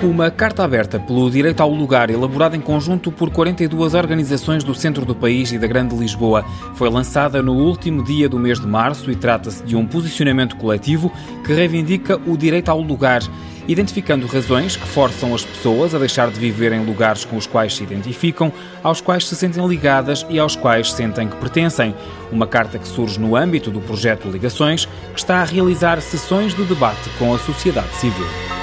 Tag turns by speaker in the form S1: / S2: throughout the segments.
S1: Uma carta aberta pelo direito ao lugar, elaborada em conjunto por 42 organizações do centro do país e da Grande Lisboa, foi lançada no último dia do mês de março e trata-se de um posicionamento coletivo que reivindica o direito ao lugar, identificando razões que forçam as pessoas a deixar de viver em lugares com os quais se identificam, aos quais se sentem ligadas e aos quais sentem que pertencem. Uma carta que surge no âmbito do projeto Ligações, que está a realizar sessões de debate com a sociedade civil.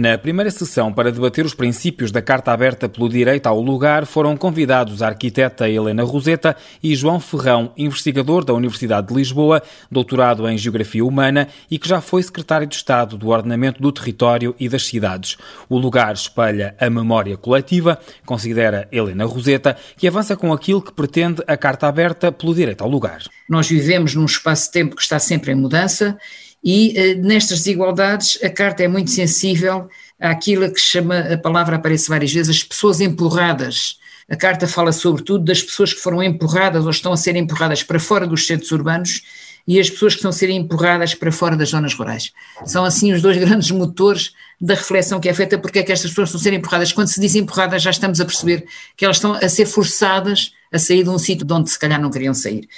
S1: Na primeira sessão, para debater os princípios da Carta Aberta pelo Direito ao Lugar, foram convidados a arquiteta Helena Roseta e João Ferrão, investigador da Universidade de Lisboa, doutorado em Geografia Humana e que já foi secretário de Estado do Ordenamento do Território e das Cidades. O lugar espelha a memória coletiva, considera Helena Roseta, que avança com aquilo que pretende a Carta Aberta pelo Direito ao Lugar.
S2: Nós vivemos num espaço-tempo que está sempre em mudança e eh, nestas desigualdades a carta é muito sensível àquilo que chama, a palavra aparece várias vezes, as pessoas empurradas. A carta fala sobretudo das pessoas que foram empurradas ou estão a ser empurradas para fora dos centros urbanos e as pessoas que estão a ser empurradas para fora das zonas rurais. São assim os dois grandes motores da reflexão que é feita porque é que estas pessoas estão a ser empurradas. Quando se diz empurradas já estamos a perceber que elas estão a ser forçadas a sair de um sítio de onde se calhar não queriam sair.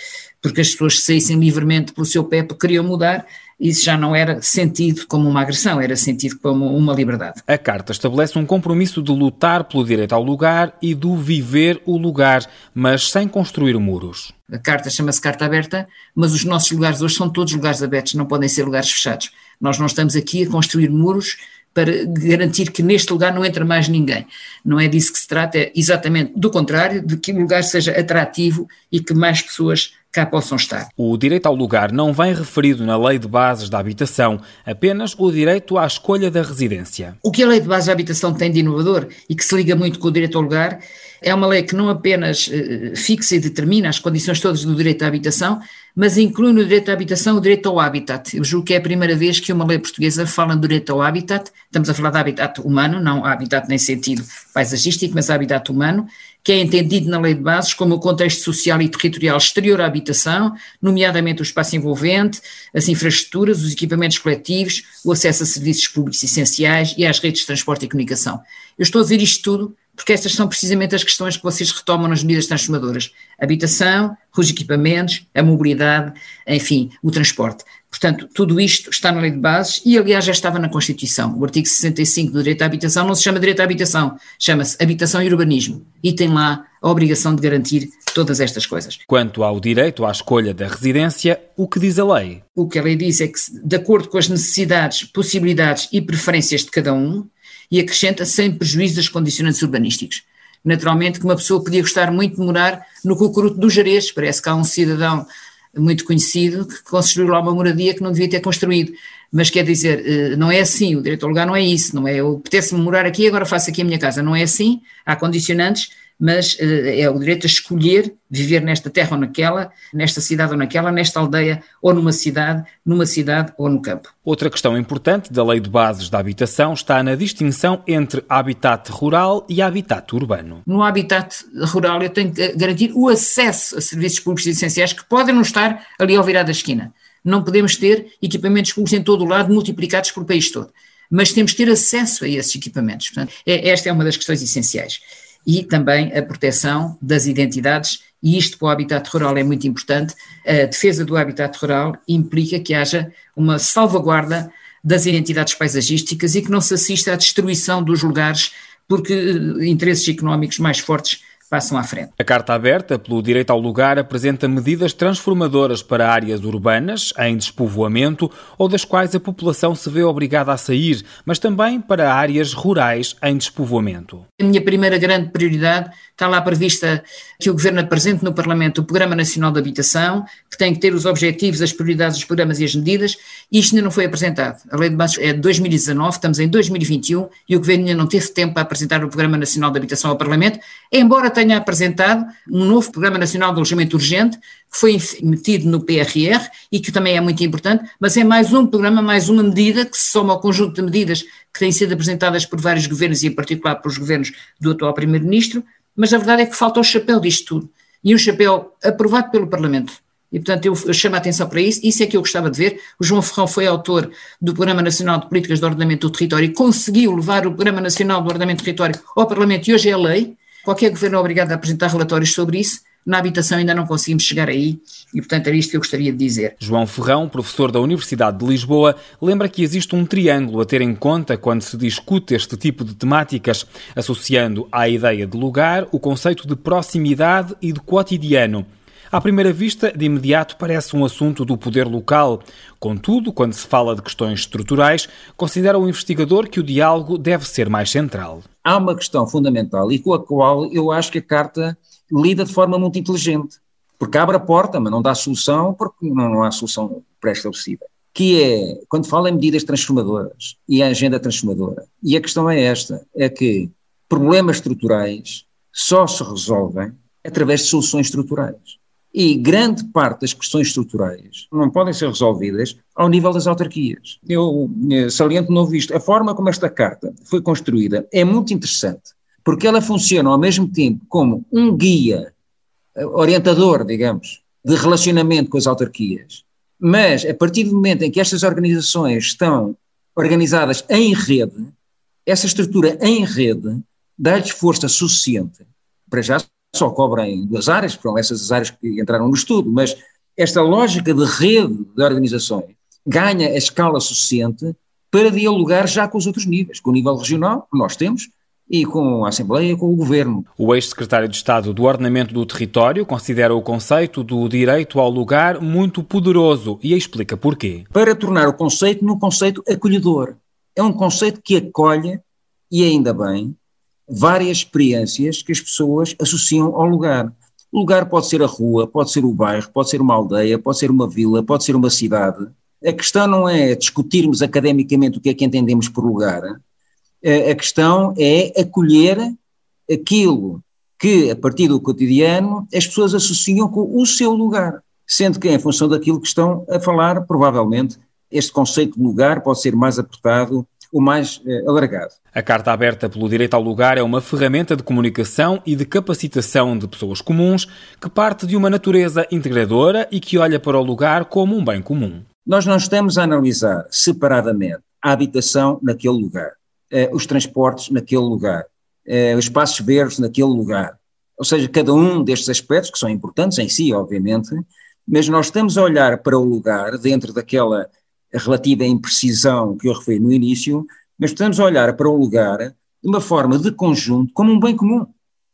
S2: Porque as pessoas saíssem livremente pelo seu pé porque queriam mudar isso já não era sentido como uma agressão, era sentido como uma liberdade.
S1: A Carta estabelece um compromisso de lutar pelo direito ao lugar e do viver o lugar, mas sem construir muros.
S2: A Carta chama-se Carta Aberta, mas os nossos lugares hoje são todos lugares abertos, não podem ser lugares fechados. Nós não estamos aqui a construir muros para garantir que neste lugar não entra mais ninguém. Não é disso que se trata, é exatamente do contrário, de que o lugar seja atrativo e que mais pessoas cá possam estar.
S1: O direito ao lugar não vem referido na Lei de Bases da Habitação, apenas o direito à escolha da residência.
S2: O que a Lei de Bases da Habitação tem de inovador e que se liga muito com o direito ao lugar é uma lei que não apenas eh, fixa e determina as condições todas do direito à habitação, mas inclui no direito à habitação o direito ao habitat. Eu julgo que é a primeira vez que uma lei portuguesa fala do direito ao habitat. Estamos a falar de habitat humano, não habitat nem sentido paisagístico, mas habitat humano, que é entendido na lei de bases como o contexto social e territorial exterior à habitação, nomeadamente o espaço envolvente, as infraestruturas, os equipamentos coletivos, o acesso a serviços públicos essenciais e às redes de transporte e comunicação. Eu estou a dizer isto tudo porque estas são precisamente as questões que vocês retomam nas medidas transformadoras: habitação, os equipamentos, a mobilidade, enfim, o transporte. Portanto, tudo isto está na lei de bases e, aliás, já estava na Constituição. O artigo 65 do direito à habitação não se chama direito à habitação, chama-se habitação e urbanismo e tem lá a obrigação de garantir todas estas coisas.
S1: Quanto ao direito à escolha da residência, o que diz a lei?
S2: O que a lei diz é que, de acordo com as necessidades, possibilidades e preferências de cada um, e acrescenta sem prejuízo das condicionantes urbanísticos. Naturalmente que uma pessoa podia gostar muito de morar no Cucuruto dos Jerez, parece que há um cidadão muito conhecido que construiu lá uma moradia que não devia ter construído. Mas quer dizer, eh, não é assim, o direito ao lugar não é isso, não é eu apetece-me morar aqui, agora faço aqui a minha casa, não é assim, há condicionantes mas uh, é o direito a escolher viver nesta terra ou naquela, nesta cidade ou naquela, nesta aldeia ou numa cidade, numa cidade ou no campo.
S1: Outra questão importante da Lei de Bases da Habitação está na distinção entre habitat rural e habitat urbano.
S2: No habitat rural eu tenho que garantir o acesso a serviços públicos essenciais que podem não estar ali ao virar da esquina. Não podemos ter equipamentos públicos em todo o lado multiplicados por país todo mas temos que ter acesso a esses equipamentos. Portanto, é, esta é uma das questões essenciais e também a proteção das identidades, e isto para o habitat rural é muito importante. A defesa do habitat rural implica que haja uma salvaguarda das identidades paisagísticas e que não se assista à destruição dos lugares porque eh, interesses económicos mais fortes passam à frente.
S1: A Carta Aberta pelo Direito ao Lugar apresenta medidas transformadoras para áreas urbanas em despovoamento ou das quais a população se vê obrigada a sair, mas também para áreas rurais em despovoamento.
S2: A minha primeira grande prioridade está lá prevista que o Governo apresente no Parlamento o Programa Nacional de Habitação, que tem que ter os objetivos, as prioridades dos programas e as medidas, e isto ainda não foi apresentado. A Lei de Bases é de 2019, estamos em 2021 e o Governo ainda não teve tempo para apresentar o Programa Nacional de Habitação ao Parlamento, embora tenha apresentado um novo Programa Nacional de Alojamento Urgente, que foi metido no PRR e que também é muito importante, mas é mais um programa, mais uma medida que se soma ao conjunto de medidas que têm sido apresentadas por vários governos e em particular pelos governos do atual Primeiro-Ministro, mas a verdade é que falta o chapéu disto tudo. E um chapéu aprovado pelo Parlamento, E, portanto, eu, chamo a atenção para isso, isso é que eu gostava de ver. O João Ferrão foi autor do Programa Nacional de Políticas de Ordenamento do Território e conseguiu levar o Programa Nacional de Ordenamento do Território ao Parlamento e hoje é lei. Qualquer governo é obrigado a apresentar relatórios sobre isso. Na habitação ainda não conseguimos chegar aí e, portanto, era isto que eu gostaria de dizer.
S1: João Ferrão, professor da Universidade de Lisboa, lembra que existe um triângulo a ter em conta quando se discute este tipo de temáticas, associando à ideia de lugar o conceito de proximidade e de cotidiano. À primeira vista, de imediato parece um assunto do poder local. Contudo, quando se fala de questões estruturais, considera o investigador que o diálogo deve ser mais central.
S3: Há uma questão fundamental e com a qual eu acho que a Carta lida de forma muito inteligente, porque abre a porta, mas não dá solução, porque não há solução pré-estabelecida. Que é, quando fala em medidas transformadoras e a agenda transformadora, e a questão é esta: é que problemas estruturais só se resolvem através de soluções estruturais. E grande parte das questões estruturais não podem ser resolvidas ao nível das autarquias. Eu eh, saliento novo isto. A forma como esta carta foi construída é muito interessante, porque ela funciona ao mesmo tempo como um guia eh, orientador, digamos, de relacionamento com as autarquias, mas a partir do momento em que estas organizações estão organizadas em rede, essa estrutura em rede dá-lhes força suficiente para já só cobrem duas áreas, foram essas as áreas que entraram no estudo, mas esta lógica de rede de organizações ganha a escala suficiente para dialogar já com os outros níveis, com o nível regional, que nós temos, e com a Assembleia, com o Governo.
S1: O ex-secretário de Estado do Ordenamento do Território considera o conceito do direito ao lugar muito poderoso e explica porquê.
S3: Para tornar o conceito num conceito acolhedor. É um conceito que acolhe, e ainda bem, várias experiências que as pessoas associam ao lugar. O lugar pode ser a rua, pode ser o bairro, pode ser uma aldeia, pode ser uma vila, pode ser uma cidade. A questão não é discutirmos academicamente o que é que entendemos por lugar, a questão é acolher aquilo que, a partir do cotidiano, as pessoas associam com o seu lugar, sendo que, em função daquilo que estão a falar, provavelmente este conceito de lugar pode ser mais apertado o mais eh, alargado.
S1: A Carta Aberta pelo Direito ao Lugar é uma ferramenta de comunicação e de capacitação de pessoas comuns que parte de uma natureza integradora e que olha para o lugar como um bem comum.
S3: Nós não estamos a analisar separadamente a habitação naquele lugar, eh, os transportes naquele lugar, eh, os espaços verdes naquele lugar. Ou seja, cada um destes aspectos, que são importantes em si, obviamente, mas nós estamos a olhar para o lugar dentro daquela relativa imprecisão que eu referi no início, mas a olhar para o lugar de uma forma de conjunto, como um bem comum,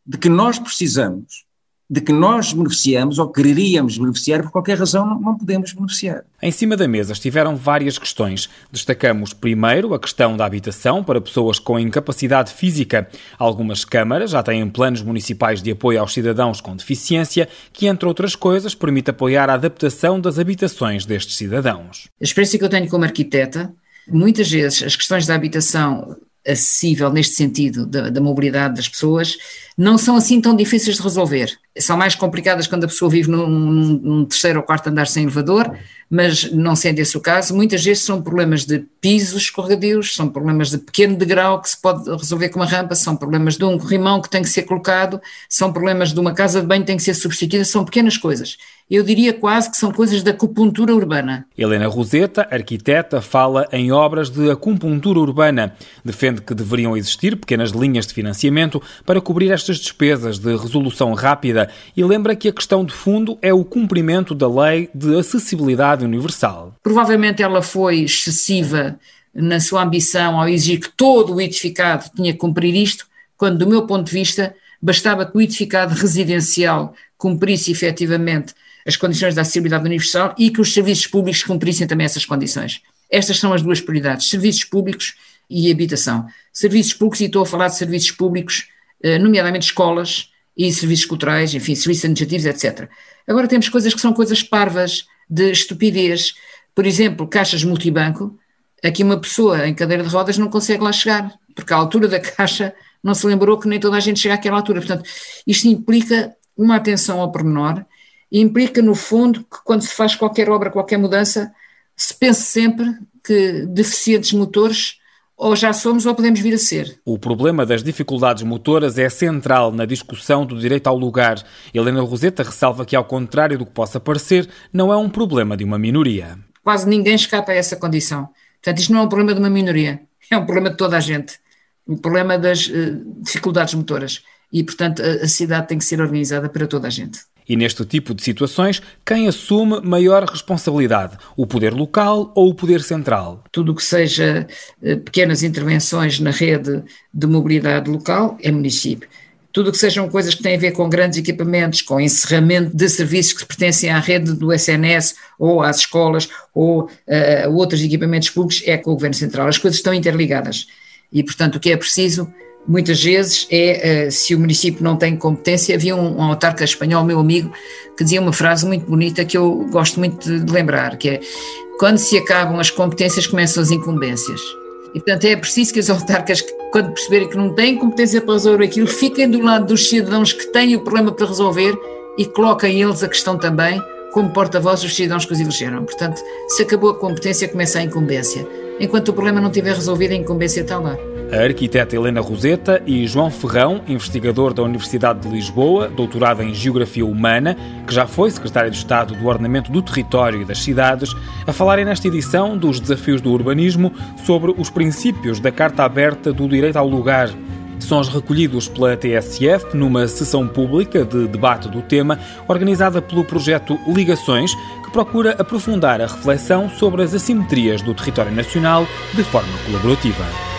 S3: de que nós precisamos de que nós beneficiamos ou quereríamos beneficiar, por qualquer razão não, não, podemos beneficiar.
S1: Em cima da mesa estiveram várias questões. Destacamos primeiro a questão da habitação para pessoas com incapacidade física. Algumas câmaras já têm planos municipais de apoio aos cidadãos com deficiência, que, entre outras coisas, permite apoiar a adaptação das habitações destes cidadãos.
S2: A experiência que eu tenho como arquiteta, muitas vezes as questões da habitação acessível neste sentido da, da, mobilidade das pessoas, não são assim tão difíceis de resolver. São mais complicadas quando a pessoa vive num, num terceiro ou quarto andar sem elevador, mas não sendo esse o caso, muitas vezes são problemas de pisos escorregadios, são problemas de pequeno degrau que se pode resolver com uma rampa, são problemas de um corrimão que tem que ser colocado, são problemas de uma casa de banho que tem que ser substituída, são pequenas coisas. Eu diria quase que são coisas da acupuntura urbana.
S1: Helena Roseta, arquiteta, fala em obras de acupuntura urbana. Defende que deveriam existir pequenas linhas de financiamento para cobrir estas despesas de resolução rápida e lembra que a questão de fundo é o cumprimento da lei de acessibilidade universal.
S2: Provavelmente ela foi excessiva na sua ambição ao exigir que todo o edificado tinha que cumprir isto, quando, do meu ponto de vista, bastava que o edificado residencial cumprisse efetivamente as condições da acessibilidade universal e que os serviços públicos cumprissem também essas condições. Estas são as duas prioridades: serviços públicos e habitação. Serviços públicos, e estou a falar de serviços públicos, eh, nomeadamente escolas e serviços culturais, enfim, serviços administrativos, etc. Agora temos coisas que são coisas parvas, de estupidez. Por exemplo, caixas multibanco. Aqui uma pessoa em cadeira de rodas não consegue lá chegar, porque a altura da caixa não se lembrou que nem toda a gente chega àquela altura. Portanto, isto implica uma atenção ao pormenor e implica, no fundo, que quando se faz qualquer obra, qualquer mudança, se pense sempre que deficientes motores ou já somos ou podemos vir a ser.
S1: O problema das dificuldades motoras é central na discussão do direito ao lugar. Helena Roseta ressalva que, ao contrário do que possa parecer, não é um problema de uma minoria.
S2: Quase ninguém escapa a essa condição. Portanto, isto não é um problema de uma minoria, é um problema de toda a gente. Um problema das uh, dificuldades motoras. E, portanto, a, a cidade tem que ser organizada para toda a gente.
S1: E neste tipo de situações, quem assume maior responsabilidade? O poder local ou o poder central?
S2: Tudo o que seja eh, pequenas intervenções na rede de mobilidade local é município. Tudo o que sejam coisas que têm a ver com grandes equipamentos, com encerramento de serviços que pertencem à rede do SNS ou às escolas ou uh, outros equipamentos públicos, é com o Governo Central. As coisas estão interligadas. E, portanto, o que é preciso muitas vezes é uh, se o município não tem competência. Havia um, um autarca espanhol, meu amigo, que dizia uma frase muito bonita que eu gosto muito de, de lembrar, que é quando se acabam as competências começam as incumbências. E portanto é preciso que os autarcas, quando perceberem que não têm competência para resolver aquilo, fiquem do lado dos cidadãos que têm o problema para resolver e coloquem eles a questão também como porta-voz dos cidadãos que os elegeram. Portanto, se acabou a competência, começa a incumbência. Enquanto o problema não estiver resolvido, a incumbência está lá.
S1: A arquiteta Helena Roseta e João Ferrão, investigador da Universidade de Lisboa, doutorado em Geografia Humana, que já foi secretário de Estado do Ordenamento do Território e das Cidades, a falarem nesta edição dos desafios do urbanismo sobre os princípios da Carta Aberta do Direito ao Lugar. Sons recolhidos pela TSF numa sessão pública de debate do tema, organizada pelo projeto Ligações, que procura aprofundar a reflexão sobre as assimetrias do território nacional de forma colaborativa.